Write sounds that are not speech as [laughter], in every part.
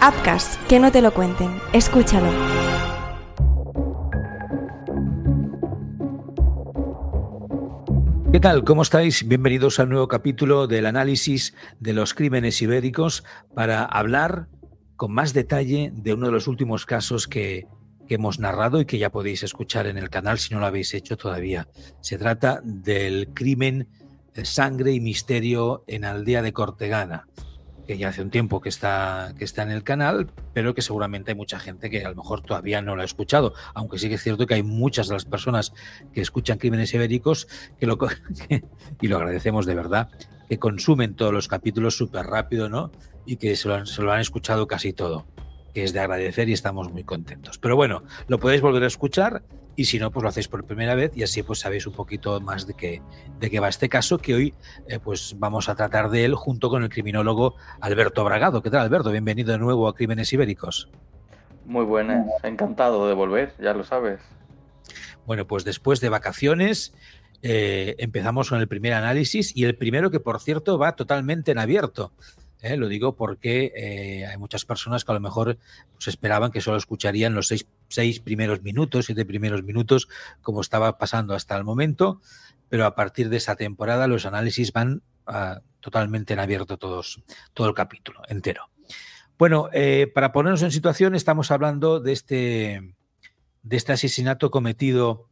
Upcast, que no te lo cuenten. Escúchalo. ¿Qué tal? ¿Cómo estáis? Bienvenidos al nuevo capítulo del análisis de los crímenes ibéricos para hablar con más detalle de uno de los últimos casos que, que hemos narrado y que ya podéis escuchar en el canal si no lo habéis hecho todavía. Se trata del crimen de sangre y misterio en Aldea de Cortegana que ya hace un tiempo que está, que está en el canal, pero que seguramente hay mucha gente que a lo mejor todavía no lo ha escuchado, aunque sí que es cierto que hay muchas de las personas que escuchan Crímenes Ibéricos, que lo, [laughs] y lo agradecemos de verdad, que consumen todos los capítulos súper rápido, ¿no? Y que se lo, se lo han escuchado casi todo que es de agradecer y estamos muy contentos. Pero bueno, lo podéis volver a escuchar y si no, pues lo hacéis por primera vez y así pues sabéis un poquito más de qué, de qué va este caso, que hoy eh, pues vamos a tratar de él junto con el criminólogo Alberto Bragado. ¿Qué tal, Alberto? Bienvenido de nuevo a Crímenes Ibéricos. Muy buenas, encantado de volver, ya lo sabes. Bueno, pues después de vacaciones eh, empezamos con el primer análisis y el primero que por cierto va totalmente en abierto. ¿Eh? Lo digo porque eh, hay muchas personas que a lo mejor pues, esperaban que solo escucharían los seis, seis, primeros minutos, siete primeros minutos, como estaba pasando hasta el momento, pero a partir de esa temporada los análisis van uh, totalmente en abierto todos, todo el capítulo entero. Bueno, eh, para ponernos en situación, estamos hablando de este, de este asesinato cometido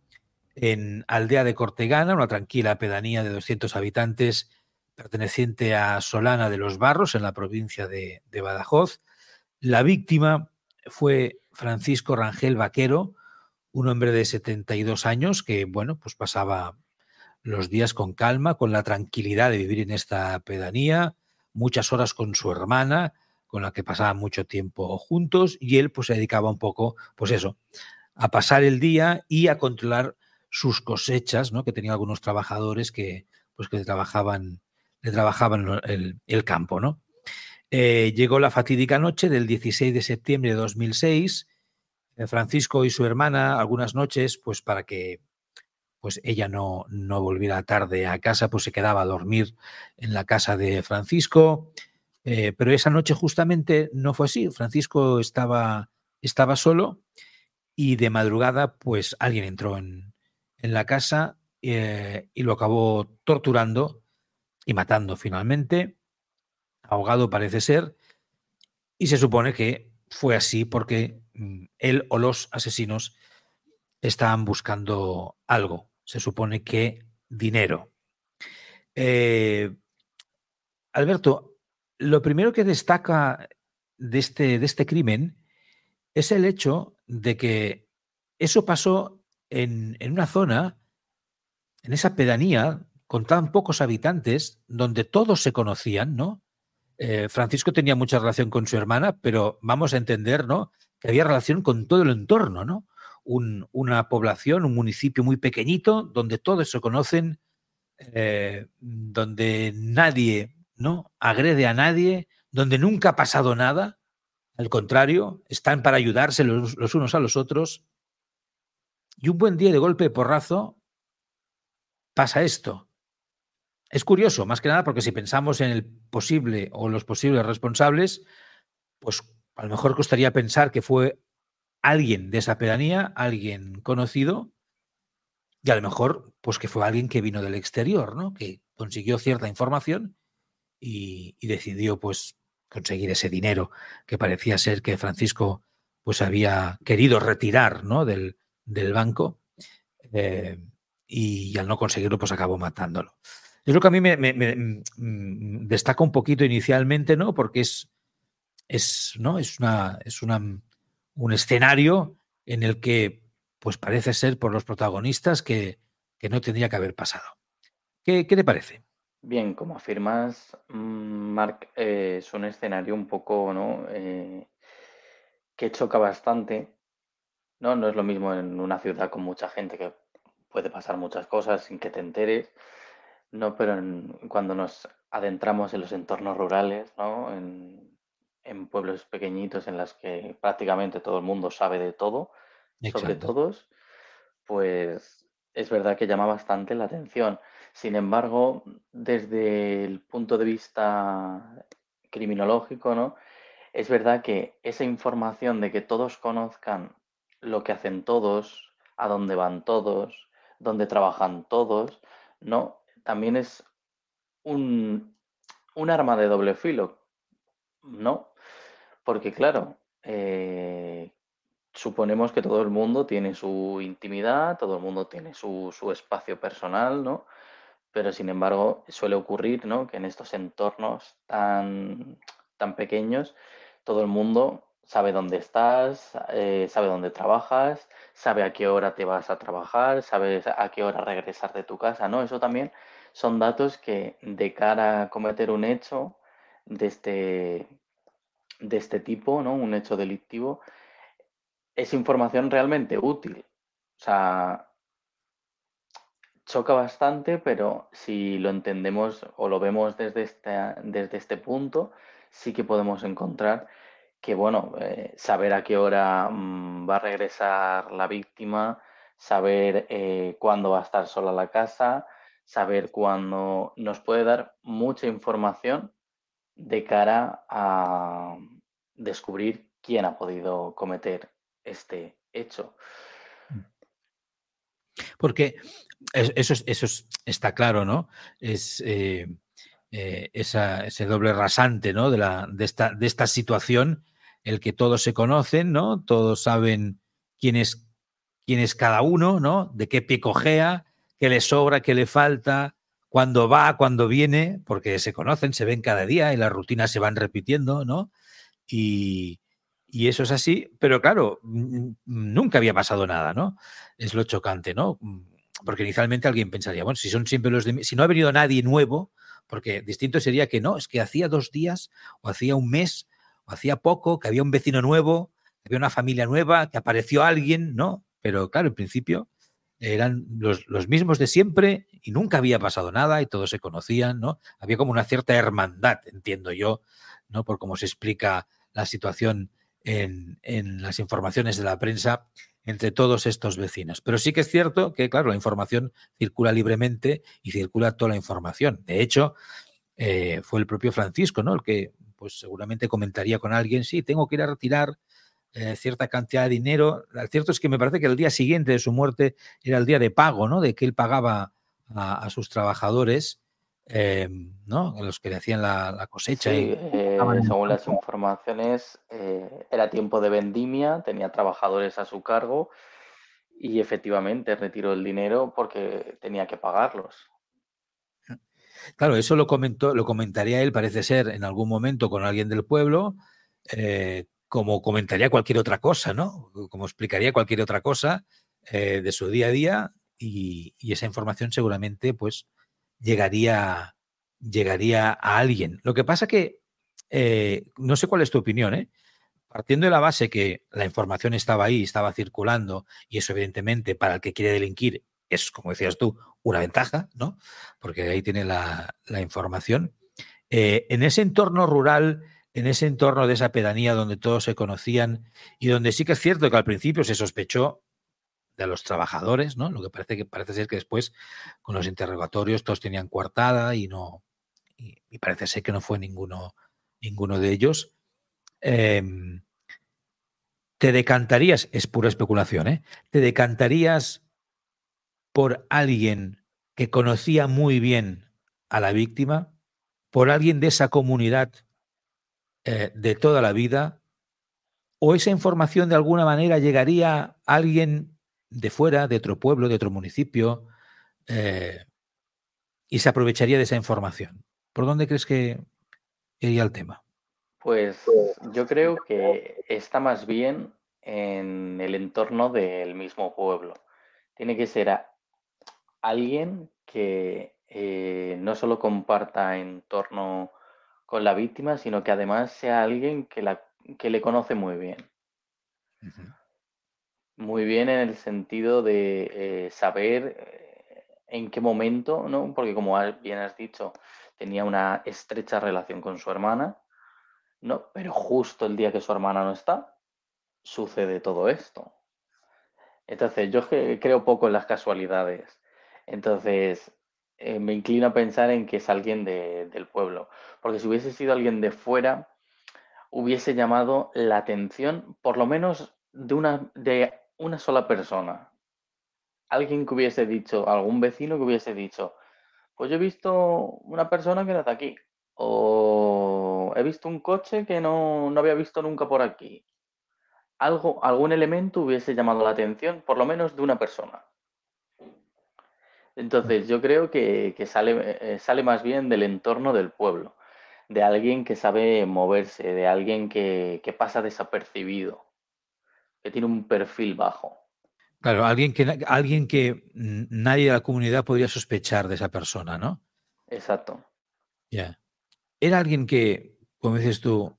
en Aldea de Cortegana, una tranquila pedanía de 200 habitantes perteneciente a Solana de los Barros, en la provincia de, Badajoz. La víctima fue Francisco Rangel Vaquero, un hombre de 72 años que, bueno, pues pasaba los días con calma, con la tranquilidad de vivir en esta pedanía, muchas horas con su hermana, con la que pasaba mucho tiempo juntos, y él pues se dedicaba un poco, pues eso, a pasar el día y a controlar sus cosechas, ¿no? Que tenía algunos trabajadores que, pues que trabajaban le trabajaban el, campo, ¿no? Eh, llegó la fatídica noche del 16 de septiembre de 2006. Eh, Francisco y su hermana, algunas noches, pues para que pues ella no, no volviera tarde a casa, pues se quedaba a dormir en la casa de Francisco. Eh, pero esa noche justamente no fue así. Francisco estaba, estaba solo y de madrugada, pues alguien entró en, en la casa y lo acabó torturando y matando finalmente, ahogado parece ser, y se supone que fue así porque mm, él o los asesinos estaban buscando algo, se supone que dinero. Eh, Alberto, lo primero que destaca de este, de este crimen es el hecho de que eso pasó en, en una zona, en esa pedanía con tan pocos habitantes, donde todos se conocían, ¿no? Eh, Francisco tenía mucha relación con su hermana, pero vamos a entender, ¿no? Que había relación con todo el entorno, ¿no? Un, una población, un municipio muy pequeñito, donde todos se conocen, eh, donde nadie, ¿no? Agrede a nadie, donde nunca ha pasado nada. Al contrario, están para ayudarse los, los unos a los otros. Y un buen día de golpe de porrazo pasa esto. Es curioso, más que nada, porque si pensamos en el posible o los posibles responsables, pues a lo mejor costaría pensar que fue alguien de esa pedanía, alguien conocido, y a lo mejor, pues que fue alguien que vino del exterior, ¿no? Que consiguió cierta información y, decidió, pues, conseguir ese dinero que parecía ser que Francisco, pues, había querido retirar, ¿no? Del, del banco eh, y al no conseguirlo, pues acabó matándolo. Es lo que a mí me, me, mm, destaca un poquito inicialmente, ¿no? Porque es, es, ¿no? es, una, es una, un escenario en el que pues parece ser por los protagonistas que, que no tendría que haber pasado. ¿Qué, qué te parece? Bien, como afirmas, mm, Mark, eh, es un escenario un poco, ¿no? Eh, que choca bastante. ¿no? no es lo mismo en una ciudad con mucha gente que puede pasar muchas cosas sin que te enteres no, pero en- cuando nos adentramos en los entornos rurales, ¿no? En, en pueblos pequeñitos en los que prácticamente todo el mundo sabe de todo, sobre todos, pues es verdad que llama bastante la atención. Sin embargo, desde el punto de vista criminológico, ¿no? es verdad que esa información de que todos conozcan lo que hacen todos, a dónde van todos, dónde trabajan todos, ¿no? También es un, un arma de doble filo, ¿no? Porque claro, eh, suponemos que todo el mundo tiene su intimidad, todo el mundo tiene su, su espacio personal, ¿no? Pero sin embargo suele ocurrir, ¿no? Que en estos entornos tan, tan pequeños, todo el mundo sabe dónde estás, eh, sabe dónde trabajas, sabe a qué hora te vas a trabajar, sabe a qué hora regresar de tu casa, ¿no? Eso también son datos que de cara a cometer un hecho de este, de este tipo, ¿no? Un hecho delictivo, es información realmente útil. O sea, choca bastante, pero si lo entendemos o lo vemos desde este, desde este punto, sí que podemos encontrar que, bueno, eh, saber a qué hora mm, va a regresar la víctima, saber eh, cuándo va a estar sola la casa, saber cuándo nos puede dar mucha información de cara a descubrir quién ha podido cometer este hecho. Porque eso, eso está claro, ¿no? Es eh, eh, ese doble rasante, ¿no? De, la, de, esta, de esta situación, el que todos se conocen, ¿no? Todos saben quién es, quién es cada uno, ¿no? De qué pie cojea, qué le sobra, qué le falta, cuándo va, cuándo viene, porque se conocen, se ven cada día y las rutinas se van repitiendo, ¿no? Y, y eso es así, pero claro, nunca había pasado nada, ¿no? Es lo chocante, ¿no? Porque inicialmente alguien pensaría, bueno, si son siempre los de si no ha venido nadie nuevo, porque distinto sería que no, es que hacía dos días o hacía un mes o hacía poco, que había un vecino nuevo, que había una familia nueva, que apareció alguien, ¿no? Pero claro, en principio eran los, los, mismos de siempre y nunca había pasado nada y todos se conocían, ¿no? Había como una cierta hermandad, entiendo yo, ¿no? Por cómo se explica la situación en, en, las informaciones de la prensa entre todos estos vecinos. Pero sí que es cierto que, claro, la información circula libremente y circula toda la información. De hecho, eh, fue el propio Francisco, ¿no? El que, pues seguramente comentaría con alguien, sí, tengo que ir a retirar eh, cierta cantidad de dinero. Lo cierto es que me parece que el día siguiente de su muerte era el día de pago, ¿no? De que él pagaba a, a sus trabajadores eh, ¿no? Los que le hacían la, cosecha. y eh, según las informaciones, eh, era tiempo de vendimia, tenía trabajadores a su cargo y efectivamente retiró el dinero porque tenía que pagarlos. Claro, eso lo comentó, lo comentaría él, parece ser, en algún momento con alguien del pueblo, como comentaría cualquier otra cosa, ¿no? Como explicaría cualquier otra cosa de su día a día, y, esa información seguramente, pues, llegaría, llegaría a alguien. Lo que pasa que, eh, no sé cuál es tu opinión, ¿eh? partiendo de la base que la información estaba ahí, estaba circulando, y eso evidentemente para el que quiere delinquir es, como decías tú, una ventaja, ¿no? Porque ahí tiene la, la información. Eh, en ese entorno rural, en ese entorno de esa pedanía donde todos se conocían y donde sí que es cierto que al principio se sospechó de los trabajadores, ¿no? Lo que parece que parece ser que después con los interrogatorios todos tenían coartada y no y, parece ser que no fue ninguno ninguno de ellos. Eh, te decantarías, es pura especulación, ¿eh? Te decantarías por alguien que conocía muy bien a la víctima, por alguien de esa comunidad eh, de toda la vida, o esa información de alguna manera llegaría a alguien de fuera, de otro pueblo, de otro municipio, eh, y se aprovecharía de esa información. ¿Por dónde crees que iría el tema? Pues yo creo que está más bien en el entorno del mismo pueblo. Tiene que ser a alguien que eh, no solo comparta entorno con la víctima, sino que además sea alguien que, la, que le conoce muy bien. Uh -huh. Muy bien en el sentido de eh, saber eh, en qué momento, ¿no? Porque como bien has dicho, tenía una estrecha relación con su hermana, ¿no? Pero justo el día que su hermana no está, sucede todo esto. Entonces, yo creo poco en las casualidades. Entonces, eh, me inclino a pensar en que es alguien de, del pueblo. Porque si hubiese sido alguien de fuera, hubiese llamado la atención, por lo menos de una, de una sola persona. Alguien que hubiese dicho, algún vecino que hubiese dicho, pues yo he visto una persona que no está aquí. O he visto un coche que no, no había visto nunca por aquí. Algo, algún elemento hubiese llamado la atención, por lo menos de una persona. Entonces, yo creo que, sale, eh, sale más bien del entorno del pueblo, de alguien que sabe moverse, de alguien que, pasa desapercibido, que tiene un perfil bajo. Claro, alguien que, alguien que nadie de la comunidad podría sospechar de esa persona, ¿no? Exacto. Ya. Era alguien que, como dices tú,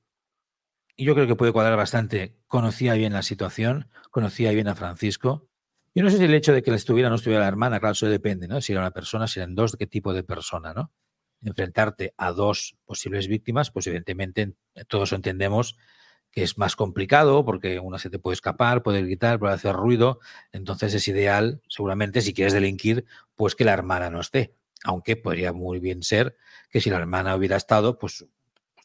yo creo que puede cuadrar bastante, conocía bien la situación, conocía bien a Francisco, yo no sé si el hecho de que le estuviera o no estuviera la hermana, claro, eso depende, ¿no? Si era una persona, si eran dos, qué tipo de persona, ¿no? Enfrentarte a dos posibles víctimas, pues evidentemente todos entendemos que es más complicado porque una se te puede escapar, puede gritar, puede hacer ruido. Entonces es ideal, seguramente, si quieres delinquir, pues que la hermana no esté. Aunque podría muy bien ser que si la hermana hubiera estado, pues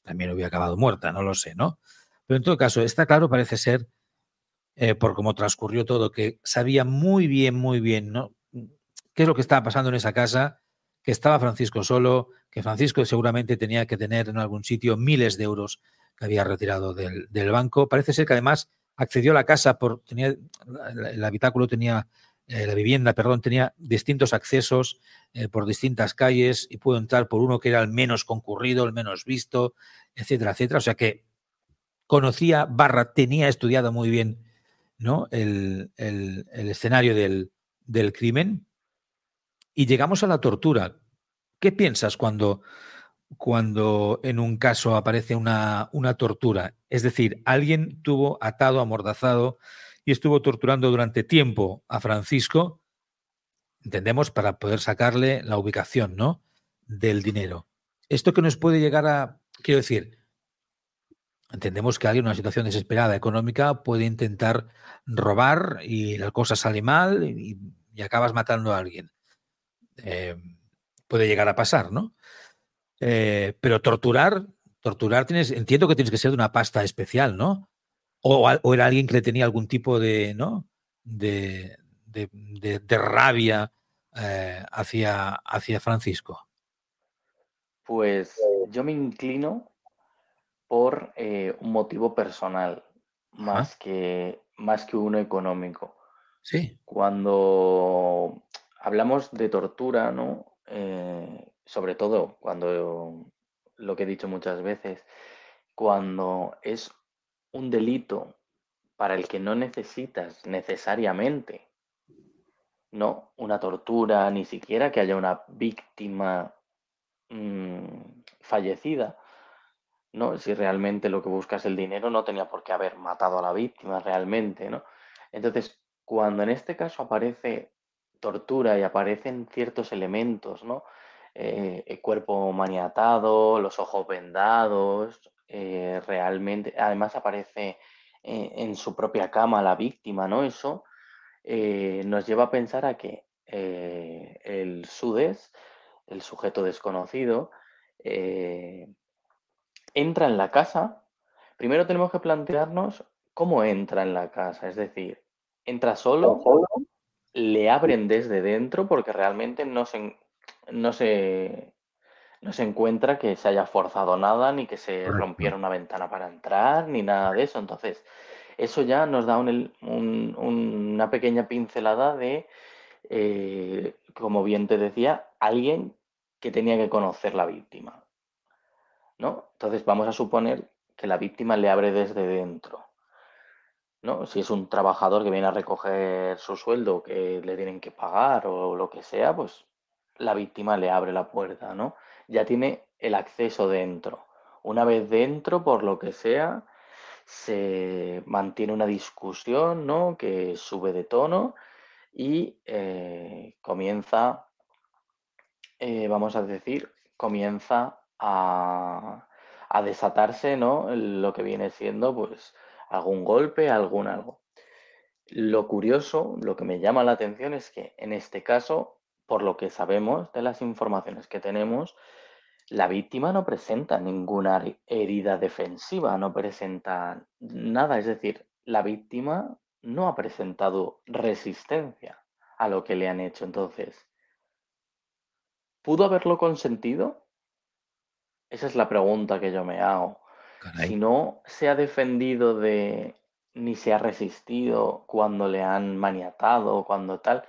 también hubiera acabado muerta, no lo sé, ¿no? Pero en todo caso, está claro, parece ser eh, por cómo transcurrió todo, que sabía muy bien, muy bien, ¿no? qué es lo que estaba pasando en esa casa, que estaba Francisco solo, que Francisco seguramente tenía que tener en algún sitio miles de euros que había retirado del, banco. Parece ser que además accedió a la casa por tenía el habitáculo tenía eh, la vivienda, perdón, tenía distintos accesos eh, por distintas calles y pudo entrar por uno que era el menos concurrido, el menos visto, etcétera, etcétera. O sea que conocía barra tenía estudiado muy bien ¿no? el, escenario del, crimen y llegamos a la tortura. ¿Qué piensas cuando, cuando en un caso aparece una, una tortura? Es decir, alguien tuvo atado, amordazado y estuvo torturando durante tiempo a Francisco, entendemos, para poder sacarle la ubicación ¿no? del dinero. Esto que nos puede llegar a, quiero decir, Entendemos que alguien en una situación desesperada económica puede intentar robar y la cosa sale mal y, acabas matando a alguien. Eh, puede llegar a pasar, ¿no? Eh, pero torturar, torturar tienes, entiendo que tienes que ser de una pasta especial, ¿no? O, era alguien que le tenía algún tipo de, ¿no? De, rabia eh, hacia, hacia Francisco. Pues yo me inclino por eh, un motivo personal, más que, más que uno económico. Sí. Cuando hablamos de tortura, ¿no? Eh, sobre todo cuando lo que he dicho muchas veces, cuando es un delito para el que no necesitas necesariamente no una tortura, ni siquiera que haya una víctima mm, fallecida, ¿no? Si realmente lo que busca es el dinero, no tenía por qué haber matado a la víctima realmente, ¿no? Entonces, cuando en este caso aparece tortura y aparecen ciertos elementos, ¿no? Eh, el cuerpo maniatado, los ojos vendados, eh, realmente, además aparece eh, en su propia cama la víctima, ¿no? Eso nos lleva a pensar a que el sudes, el sujeto desconocido, entra en la casa, primero tenemos que plantearnos cómo entra en la casa. Es decir, entra solo, le abren desde dentro porque realmente no se, no se, no se encuentra que se haya forzado nada, ni que se rompiera una ventana para entrar, ni nada de eso. Entonces, eso ya nos da una pequeña pincelada de, eh, como bien te decía, alguien que tenía que conocer la víctima. Entonces vamos a suponer que la víctima le abre desde dentro. ¿no? Si es un trabajador que viene a recoger su sueldo que le tienen que pagar o lo que sea, pues la víctima le abre la puerta, ¿no? Ya tiene el acceso dentro. Una vez dentro, por lo que sea, se mantiene una discusión, ¿no? Que sube de tono y eh, comienza, eh, vamos a decir, comienza a, desatarse, ¿no? Lo que viene siendo, pues, algún golpe, algún algo. Lo curioso, lo que me llama la atención es que en este caso, por lo que sabemos de las informaciones que tenemos, la víctima no presenta ninguna herida defensiva, no presenta nada, es decir, la víctima no ha presentado resistencia a lo que le han hecho. Entonces, ¿pudo haberlo consentido? Esa es la pregunta que yo me hago. Si no se ha defendido de ni se ha resistido cuando le han maniatado, cuando tal,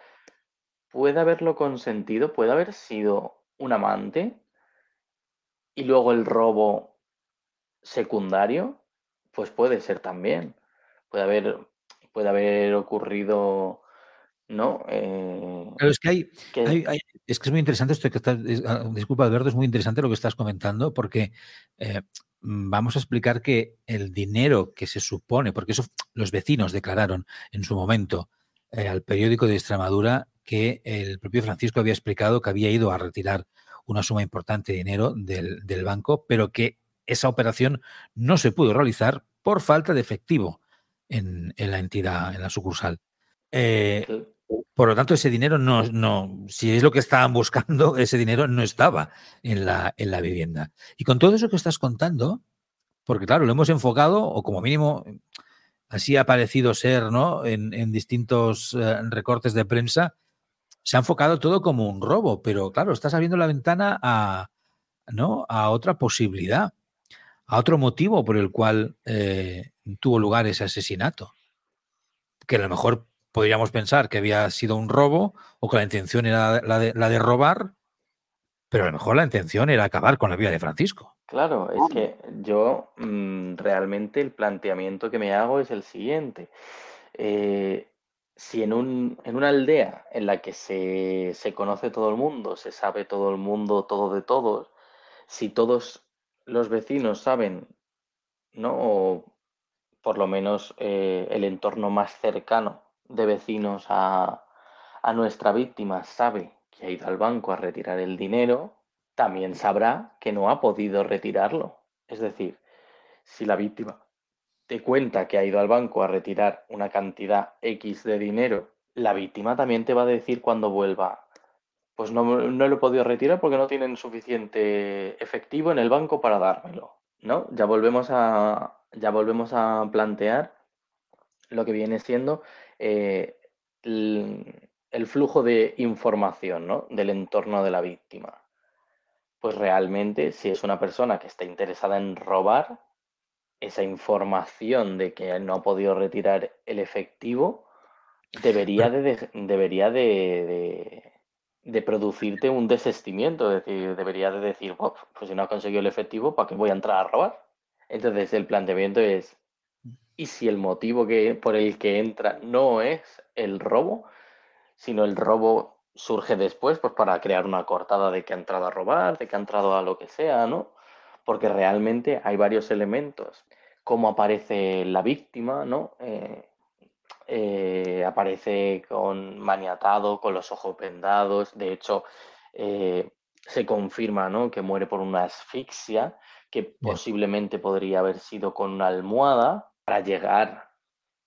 ¿puede haberlo consentido? ¿Puede haber sido un amante? Y luego el robo secundario, pues puede ser también. Puede haber, puede haber ocurrido, ¿no? Eh, Pero es que hay, es que es muy interesante esto que estás, ah, disculpa Alberto, es muy interesante lo que estás comentando porque eh, vamos a explicar que el dinero que se supone, porque eso los vecinos declararon en su momento eh, al periódico de Extremadura que el propio Francisco había explicado que había ido a retirar una suma importante de dinero del, banco, pero que esa operación no se pudo realizar por falta de efectivo en, la entidad, en la sucursal. Eh, por lo tanto, ese dinero no, no, si es lo que estaban buscando, [laughs] ese dinero no estaba en la, en la vivienda. Y con todo eso que estás contando, porque claro, lo hemos enfocado, o como mínimo así ha parecido ser, ¿no? En, en distintos eh, recortes de prensa, se ha enfocado todo como un robo, pero claro, estás abriendo la ventana a, ¿no? a otra posibilidad, a otro motivo por el cual eh, tuvo lugar ese asesinato. Que a lo mejor podríamos pensar que había sido un robo o que la intención era la de, la de robar, pero a lo mejor la intención era acabar con la vida de Francisco. Claro, es que yo mm, realmente el planteamiento que me hago es el siguiente. Eh, si en, un, en una aldea en la que se, se conoce todo el mundo, se sabe todo el mundo, todo de todos, si todos los vecinos saben, ¿no? O por lo menos eh, el entorno más cercano de vecinos a, a nuestra víctima sabe que ha ido al banco a retirar el dinero, también sabrá que no ha podido retirarlo. Es decir, si la víctima te cuenta que ha ido al banco a retirar una cantidad X de dinero, la víctima también te va a decir cuando vuelva, pues no, no lo he podido retirar porque no tienen suficiente efectivo en el banco para dármelo. ¿No? Ya volvemos a, ya volvemos a plantear lo que viene siendo eh, el, el, flujo de información ¿no? del entorno de la víctima. Pues realmente, si es una persona que está interesada en robar, esa información de que no ha podido retirar el efectivo, debería de, debería de, de, producirte un desestimiento, es decir, debería de decir, pues si no ha conseguido el efectivo, ¿para qué voy a entrar a robar? Entonces el planteamiento es, ¿y si el motivo que, por el que entra no es el robo, sino el robo surge después, pues para crear una cortada de que ha entrado a robar, de que ha entrado a lo que sea, ¿no? porque realmente hay varios elementos, como aparece la víctima, ¿no? Eh, eh, aparece con maniatado, con los ojos vendados, de hecho eh, se confirma ¿no? que muere por una asfixia, que posiblemente podría haber sido con una almohada para llegar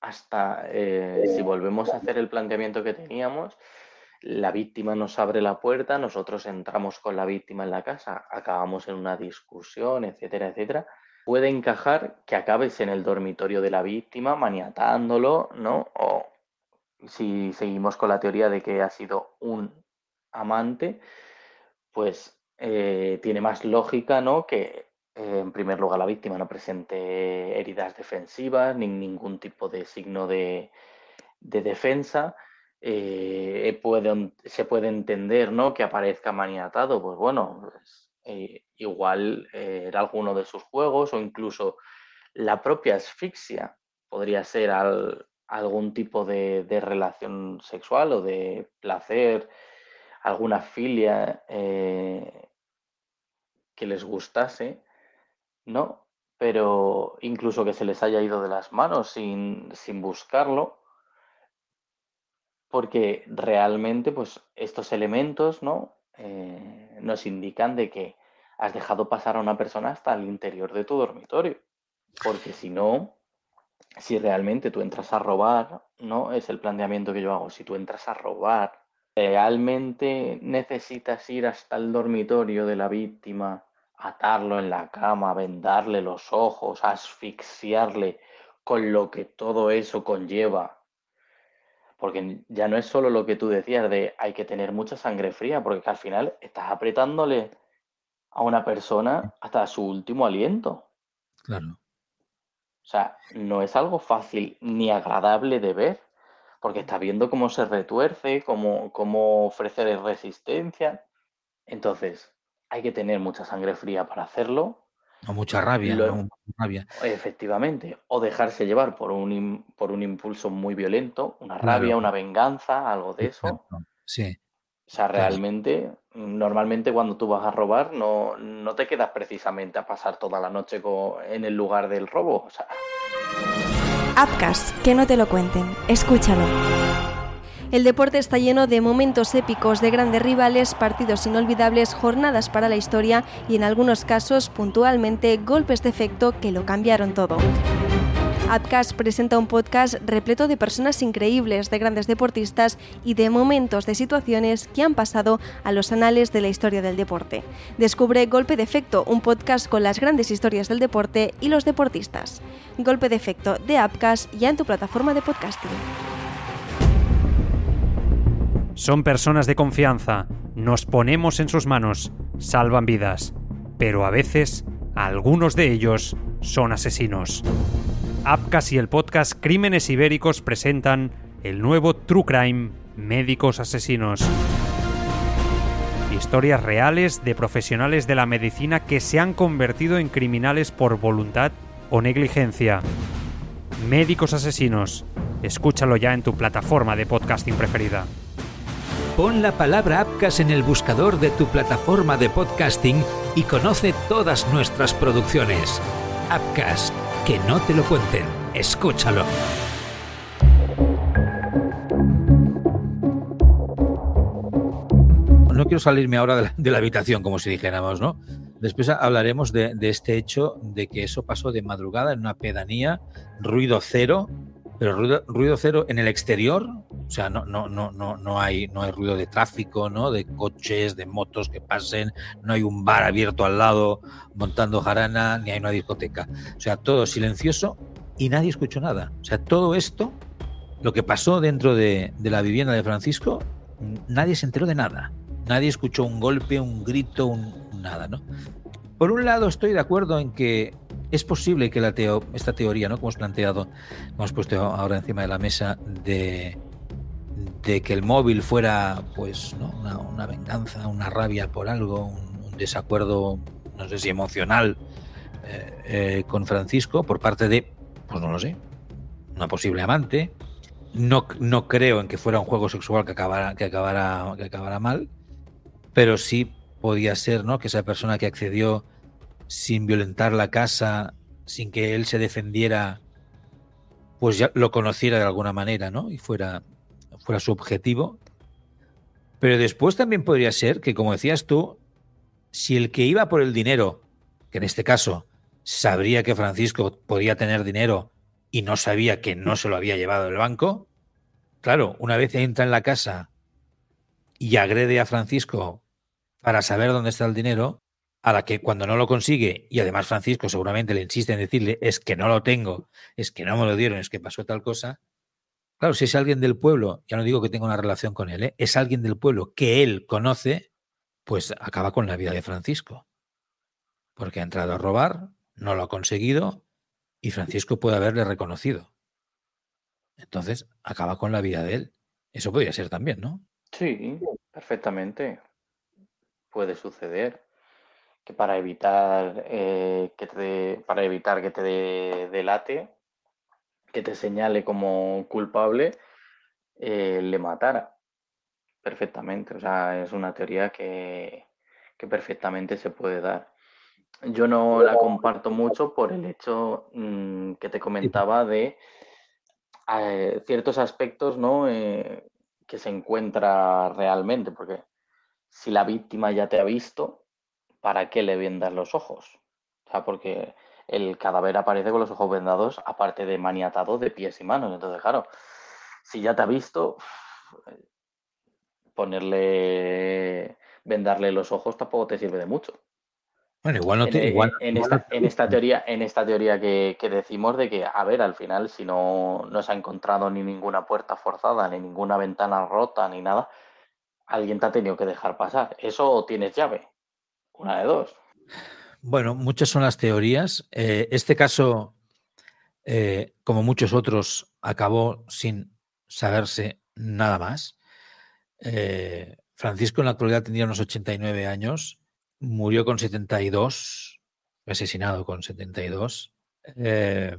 hasta, si volvemos a hacer el planteamiento que teníamos, la víctima nos abre la puerta, nosotros entramos con la víctima en la casa, acabamos en una discusión, etcétera, etcétera. Puede encajar que acabes en el dormitorio de la víctima maniatándolo, ¿no? O si seguimos con la teoría de que ha sido un amante, pues eh, tiene más lógica, ¿no? Que eh, en primer lugar la víctima no presente heridas defensivas ni ningún tipo de signo de, de defensa eh, se puede entender ¿no? que aparezca maniatado, pues bueno, pues, eh, igual eh, era alguno de sus juegos o incluso la propia asfixia podría ser algún tipo de, relación sexual o de placer, alguna filia que les gustase, ¿no? Pero incluso que se les haya ido de las manos sin, sin buscarlo porque realmente pues, estos elementos ¿no? Eh, nos indican de que has dejado pasar a una persona hasta el interior de tu dormitorio. Porque si no, si realmente tú entras a robar, ¿no? Es el planteamiento que yo hago. Si tú entras a robar, ¿realmente necesitas ir hasta el dormitorio de la víctima atarlo en la cama, vendarle los ojos, asfixiarle con lo que todo eso conlleva. Porque ya no es solo lo que tú decías de hay que tener mucha sangre fría, porque al final estás apretándole a una persona hasta su último aliento. Claro. O sea, no es algo fácil ni agradable de ver, porque está viendo cómo se retuerce, cómo, cómo ofrece resistencia. Entonces, hay que tener mucha sangre fría para hacerlo. O mucha rabia, rabia. Efectivamente. O dejarse llevar por un, por un impulso muy violento, una rabia, una venganza, algo de eso. Sí. O sea, realmente, normalmente cuando tú vas a robar, no, no te quedas precisamente a pasar toda la noche en el lugar del robo. O sea. que no te lo cuenten. Escúchalo. El deporte está lleno de momentos épicos, de grandes rivales, partidos inolvidables, jornadas para la historia y en algunos casos, puntualmente, golpes de efecto que lo cambiaron todo. Upcast presenta un podcast repleto de personas increíbles, de grandes deportistas y de momentos de situaciones que han pasado a los anales de la historia del deporte. Descubre Golpe de Efecto, un podcast con las grandes historias del deporte y los deportistas. Golpe de Efecto de Upcast ya en tu plataforma de podcasting. Son personas de confianza, nos ponemos en sus manos, salvan vidas, pero a veces algunos de ellos son asesinos. Apcas y el podcast Crímenes Ibéricos presentan el nuevo True Crime Médicos Asesinos. Historias reales de profesionales de la medicina que se han convertido en criminales por voluntad o negligencia. Médicos Asesinos. Escúchalo ya en tu plataforma de podcasting preferida. Pon la palabra Apcas en el buscador de tu plataforma de podcasting y conoce todas nuestras producciones. Apcas que no te lo cuenten. Escúchalo. No quiero salirme ahora de la, habitación, como si dijéramos, ¿no? Después hablaremos de, este hecho de que eso pasó de madrugada en una pedanía, ruido cero, pero ruido, ruido, cero en el exterior, o sea, no, no, no, no, no hay, no hay ruido de tráfico, ¿no? De coches, de motos que pasen, no hay un bar abierto al lado montando jarana, ni hay una discoteca. O sea, todo silencioso y nadie escuchó nada. O sea, todo esto, lo que pasó dentro de, la vivienda de Francisco, nadie se enteró de nada. Nadie escuchó un golpe, un grito, un, nada, ¿no? Por un lado, estoy de acuerdo en que es posible que la esta teoría, ¿no? Como hemos planteado, hemos puesto ahora encima de la mesa, de, de que el móvil fuera, pues, ¿no? una, venganza, una rabia por algo, un, desacuerdo, no sé si emocional, eh, eh, con Francisco por parte de, pues no lo sé, una posible amante. No, no creo en que fuera un juego sexual que acabara, que acabara, que acabara mal, pero sí podía ser, ¿no? Que esa persona que accedió sin violentar la casa, sin que él se defendiera, pues ya lo conociera de alguna manera, ¿no? Y fuera, fuera su objetivo. Pero después también podría ser que, como decías tú, si el que iba por el dinero, que en este caso sabría que Francisco podía tener dinero y no sabía que no se lo había llevado el banco, claro, una vez entra en la casa y agrede a Francisco para saber dónde está el dinero, a la que cuando no lo consigue, y además Francisco seguramente le insiste en decirle, es que no lo tengo, es que no me lo dieron, es que pasó tal cosa, claro, si es alguien del pueblo, ya no digo que tenga una relación con él, ¿eh? es alguien del pueblo que él conoce, pues acaba con la vida de Francisco. Porque ha entrado a robar, no lo ha conseguido, y Francisco puede haberle reconocido. Entonces, acaba con la vida de él. Eso podría ser también, ¿no? Sí, perfectamente. Puede suceder que para evitar eh, que te para evitar que te delate, que te señale como culpable, eh, le matara. Perfectamente. O sea, es una teoría que, perfectamente se puede dar. Yo no la comparto mucho por el hecho mm, que te comentaba de eh, ciertos aspectos ¿no? que se encuentra realmente, porque si la víctima ya te ha visto, ¿para qué le vendas los ojos? O sea, porque el cadáver aparece con los ojos vendados, aparte de maniatado de pies y manos. Entonces, claro, si ya te ha visto, ponerle, vendarle los ojos tampoco te sirve de mucho. Bueno, igual no te, en, igual, en, esta, en, esta, teoría, en esta teoría que, que, decimos de que, a ver, al final, si no, no se ha encontrado ni ninguna puerta forzada, ni ninguna ventana rota, ni nada, alguien te ha tenido que dejar pasar. Eso tienes llave. Una de dos. Bueno, muchas son las teorías. Eh, este caso, eh, como muchos otros, acabó sin saberse nada más. Eh, Francisco en la actualidad tendría unos 89 años murió con 72, asesinado con 72. Eh,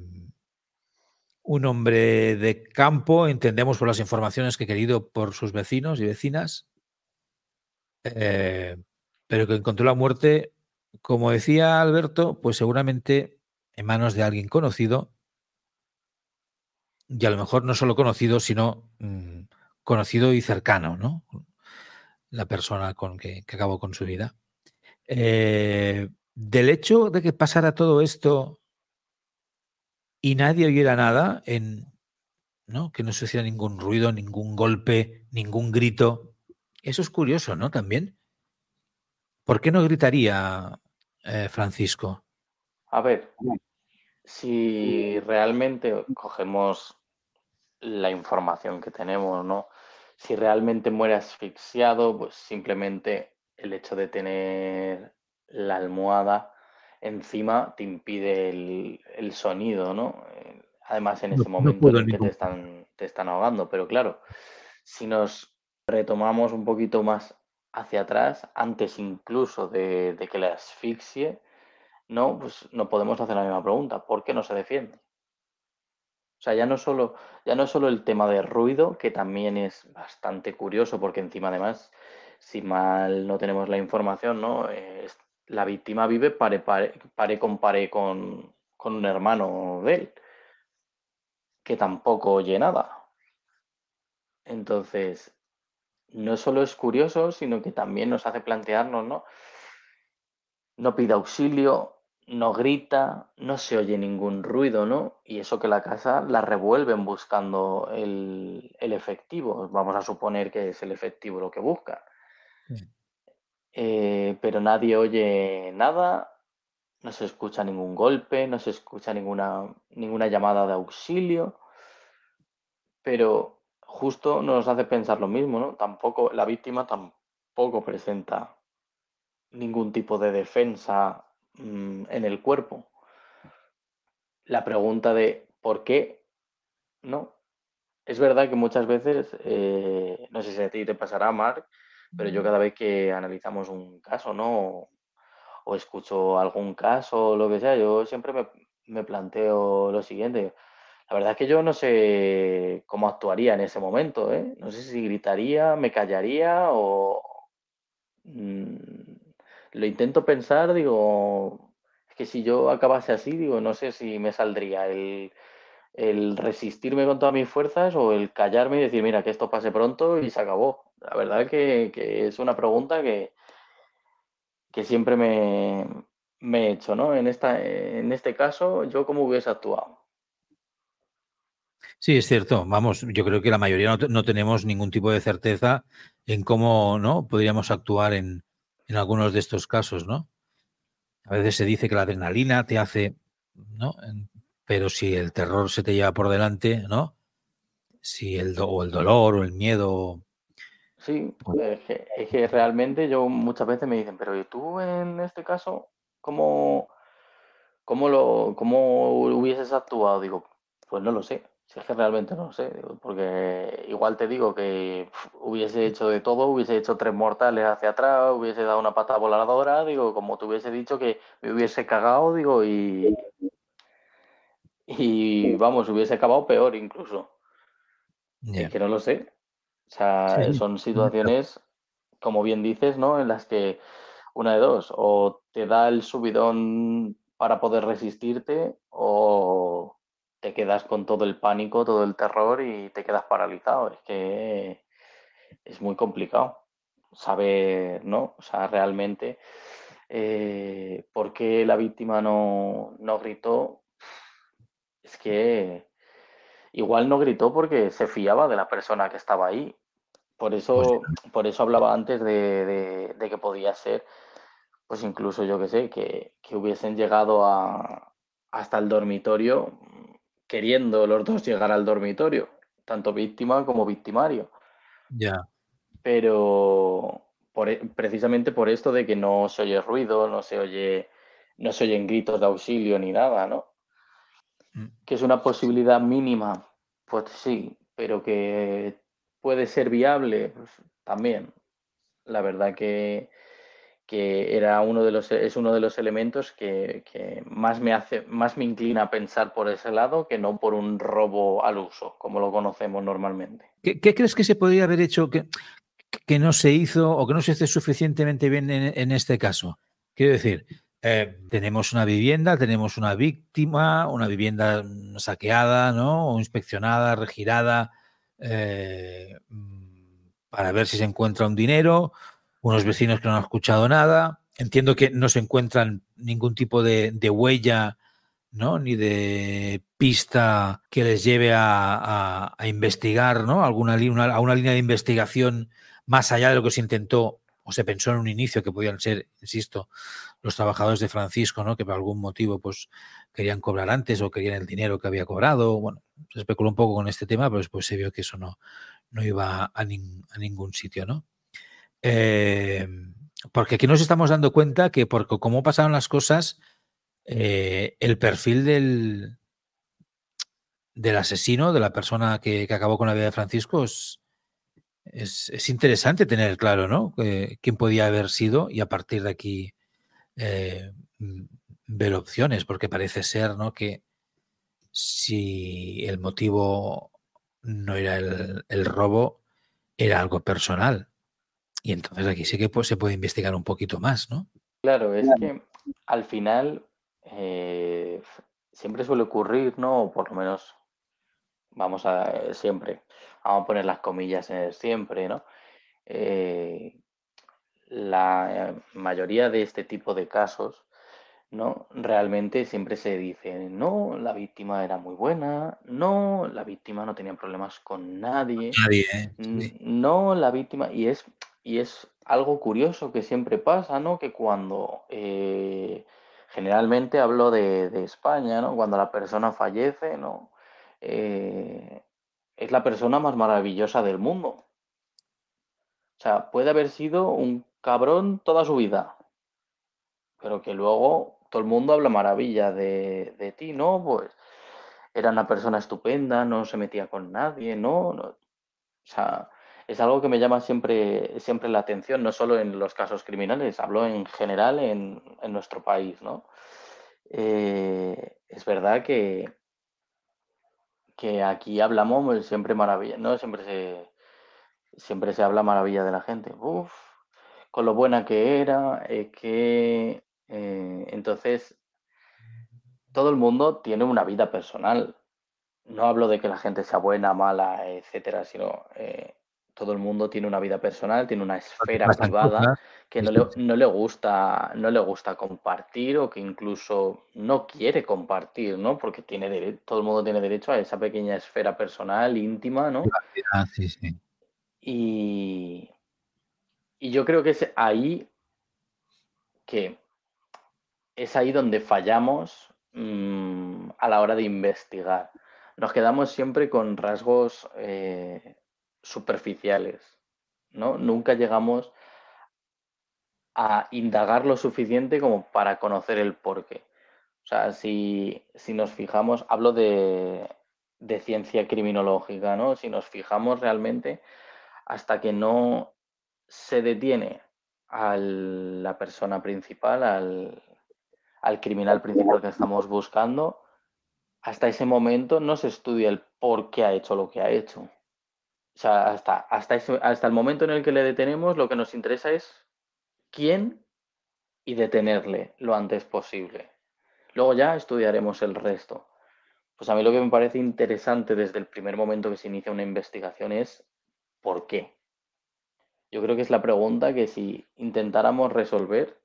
un hombre de campo, entendemos por las informaciones que querido por sus vecinos y vecinas, eh, pero que encontró la muerte, como decía Alberto, pues seguramente en manos de alguien conocido, y a lo mejor no solo conocido, sino mm, conocido y cercano, ¿no? La persona con que acabó con su vida. Eh, del hecho de que pasara todo esto y nadie oyera nada, en, ¿no? que no se hiciera ningún ruido, ningún golpe, ningún grito, eso es curioso, ¿no? También. ¿Por qué no gritaría eh, Francisco? A ver, si realmente cogemos la información que tenemos, ¿no? Si realmente muere asfixiado, pues simplemente el hecho de tener la almohada encima te impide el, sonido, ¿no? Eh, además, en ese momento en que te están, te están ahogando. Pero claro, si nos retomamos un poquito más hacia atrás, antes incluso de, que la asfixie, ¿no? Pues no podemos hacer la misma pregunta. ¿Por qué no se defiende? O sea, ya no solo, ya no solo el tema de ruido, que también es bastante curioso, porque encima además si mal no tenemos la información, ¿no? la víctima vive pare, pare, con pare con, con un hermano de él, que tampoco oye nada. Entonces, no solo es curioso, sino que también nos hace plantearnos, ¿no? No pide auxilio, no grita, no se oye ningún ruido, ¿no? Y eso que la casa la revuelven buscando el, el efectivo. Vamos a suponer que es el efectivo lo que busca. Eh, pero nadie oye nada, no se escucha ningún golpe, no se escucha ninguna, ninguna llamada de auxilio, pero justo nos hace pensar lo mismo, ¿no? Tampoco, la víctima tampoco presenta ningún tipo de defensa mm, en el cuerpo. La pregunta de ¿por qué? ¿No? Es verdad que muchas veces, eh, no sé si a ti te pasará, Mark, pero yo cada vez que analizamos un caso, ¿no? O, escucho algún caso o lo que sea, yo siempre me, planteo lo siguiente. La verdad es que yo no sé cómo actuaría en ese momento, ¿eh? No sé si gritaría, me callaría o... Mm, lo intento pensar, digo, es que si yo acabase así, digo, no sé si me saldría el, resistirme con todas mis fuerzas o el callarme y decir, mira, que esto pase pronto y se acabó. La verdad que, que es una pregunta que, que siempre me, me, he hecho, ¿no? En, esta, en este caso, ¿yo cómo hubiese actuado? Sí, es cierto. Vamos, yo creo que la mayoría no, no tenemos ningún tipo de certeza en cómo no podríamos actuar en, en, algunos de estos casos, ¿no? A veces se dice que la adrenalina te hace, ¿no? Pero si el terror se te lleva por delante, ¿no? Si el, o el dolor o el miedo Sí, pues es que, realmente yo muchas veces me dicen, pero ¿y tú en este caso cómo, cómo, lo, cómo hubieses actuado? Digo, pues no lo sé, si es que realmente no sé, porque igual te digo que hubiese hecho de todo, hubiese hecho tres mortales hacia atrás, hubiese dado una pata voladora, digo, como te hubiese dicho que me hubiese cagado, digo, y, y vamos, hubiese acabado peor incluso. Es que no lo sé. O sea, son situaciones, como bien dices, ¿no? En las que una de dos, o te da el subidón para poder resistirte, o te quedas con todo el pánico, todo el terror y te quedas paralizado. Es que es muy complicado saber, ¿no? O sea, realmente eh, por qué la víctima no, no gritó. Es que Igual no gritó porque se fiaba de la persona que estaba ahí. Por eso, pues por eso hablaba antes de, que podía ser pues incluso yo que sé, que, hubiesen llegado a, hasta el dormitorio queriendo los dos llegar al dormitorio, tanto víctima como victimario. Ya. Pero e, precisamente por esto de que no se oye ruido, no se oye, no se oyen gritos de auxilio ni nada, ¿no? Mm. Que es una posibilidad mínima, pues sí, pero que puede ser viable, pues también. La verdad que, que era uno de los, es uno de los elementos que, más me hace, más me inclina a pensar por ese lado que no por un robo al uso, como lo conocemos normalmente. ¿Qué, crees que se podría haber hecho que, que, no se hizo o que no se hace suficientemente bien en, este caso? Quiero decir, eh, tenemos una vivienda, tenemos una víctima, una vivienda saqueada, ¿no? O inspeccionada, regirada, eh, para ver si se encuentra un dinero unos vecinos que no han escuchado nada. Entiendo que no se encuentran ningún tipo de, huella, ¿no? Ni de pista que les lleve a, investigar, ¿no? Alguna, a una línea de investigación más allá de lo que se intentó o se pensó en un inicio que podían ser, insisto, los trabajadores de Francisco, ¿no? Que por algún motivo, pues, querían cobrar antes o querían el dinero que había cobrado. Bueno, se especuló un poco con este tema, pero después se vio que eso no, no iba a, a ningún sitio, ¿no? Eh, porque aquí nos estamos dando cuenta que, porque como pasaron las cosas, eh, el perfil del, del asesino, de la persona que, acabó con la vida de Francisco, es, es, interesante tener claro, ¿no? quién podía haber sido y a partir de aquí eh, ver opciones, porque parece ser, ¿no? Que si el motivo no era el robo, era algo personal. Y entonces aquí sí que pues, se puede investigar un poquito más, ¿no? Claro, es que al final eh, siempre suele ocurrir, ¿no? O por lo menos vamos a eh, siempre, vamos a poner las comillas en el siempre, ¿no? Eh, la mayoría de este tipo de casos, ¿no? Realmente siempre se dice, no, la víctima era muy buena, no, la víctima no tenía problemas con nadie, nadie no, la víctima, y es y es algo curioso que siempre pasa, ¿no? Que cuando eh, generalmente hablo de, España, ¿no? Cuando la persona fallece, ¿no? Eh, es la persona más maravillosa del mundo. O sea, puede haber sido un cabrón toda su vida, pero que luego todo el mundo habla maravilla de, de ti, ¿no? Pues era una persona estupenda, no se metía con nadie, ¿no? no o sea, es algo que me llama siempre, siempre la atención, no solo en los casos criminales, hablo en general en, nuestro país, ¿no? Eh, es verdad que, que aquí hablamos siempre maravilla, ¿no? Siempre se, siempre se habla maravilla de la gente. Uf, con lo buena que era, eh, que eh, entonces todo el mundo tiene una vida personal. No hablo de que la gente sea buena, mala, etcétera, sino todo el mundo tiene una vida personal, tiene una esfera privada que no le, gusta, no le gusta compartir o que incluso no quiere compartir, ¿no? Porque tiene todo el mundo tiene derecho a esa pequeña esfera personal, íntima, ¿no? Sí, sí. Y, y yo creo que es ahí que es ahí donde fallamos mm, a la hora de investigar. Nos quedamos siempre con rasgos eh, superficiales, ¿no? Nunca llegamos a indagar lo suficiente como para conocer el porqué. O sea, si, nos fijamos, hablo de, de, ciencia criminológica, ¿no? Si nos fijamos realmente, hasta que no se detiene a la persona principal, al, al criminal principal que estamos buscando, hasta ese momento no se estudia el por qué ha hecho lo que ha hecho. O sea, hasta, hasta, hasta el momento en el que le detenemos, lo que nos interesa es quién y detenerle lo antes posible. Luego ya estudiaremos el resto. Pues a mí lo que me parece interesante desde el primer momento que se inicia una investigación es ¿por qué? Yo creo que es la pregunta que si intentáramos resolver,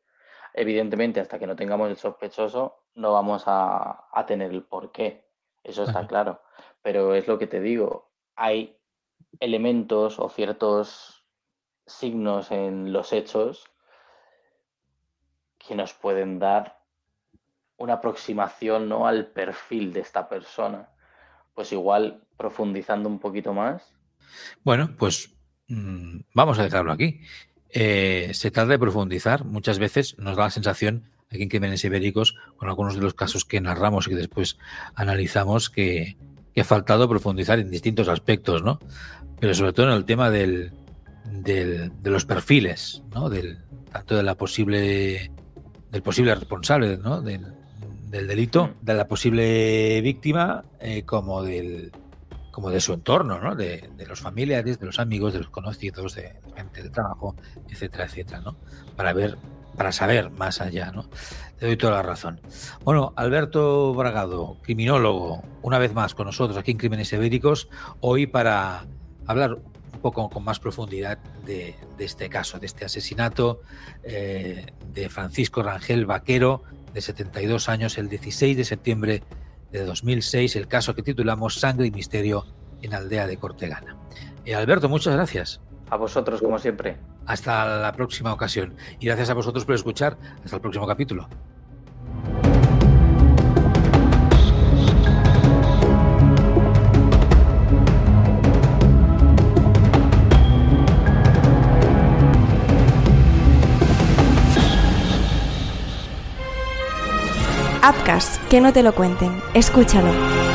evidentemente hasta que no tengamos el sospechoso, no vamos a, a tener el por qué. Eso está claro. Pero es lo que te digo, hay elementos o ciertos signos en los hechos que nos pueden dar una aproximación ¿no? al perfil de esta persona. Pues igual profundizando un poquito más. Bueno, pues mm, vamos a dejarlo aquí. Eh, se trata de profundizar. Muchas veces nos da la sensación, aquí en Crímenes Ibéricos, con algunos de los casos que narramos y que después analizamos, que, ha faltado profundizar en distintos aspectos, ¿no? Pero sobre todo en el tema del, de los perfiles, ¿no? Del, tanto de la posible del posible responsable, ¿no? Del, del delito, mm. de la posible víctima, eh, como del como de su entorno, ¿no? De, los familiares, de los amigos, de los conocidos, de, gente del trabajo, etcétera, etcétera, ¿no? Para ver, para saber más allá, ¿no? Te doy toda la razón. Bueno, Alberto Bragado, criminólogo, una vez más con nosotros aquí en Crímenes Ibéricos, hoy para hablar un poco con más profundidad de, este caso, de este asesinato eh, de Francisco Rangel Vaquero, de 72 años, el 16 de septiembre de 2006, el caso que titulamos Sangre y Misterio en Aldea de Cortegana. Eh, Alberto, muchas gracias. A vosotros, como siempre. Hasta la próxima ocasión. Y gracias a vosotros por escuchar. Hasta el próximo capítulo. Apcas, que no te lo cuenten. Escúchalo.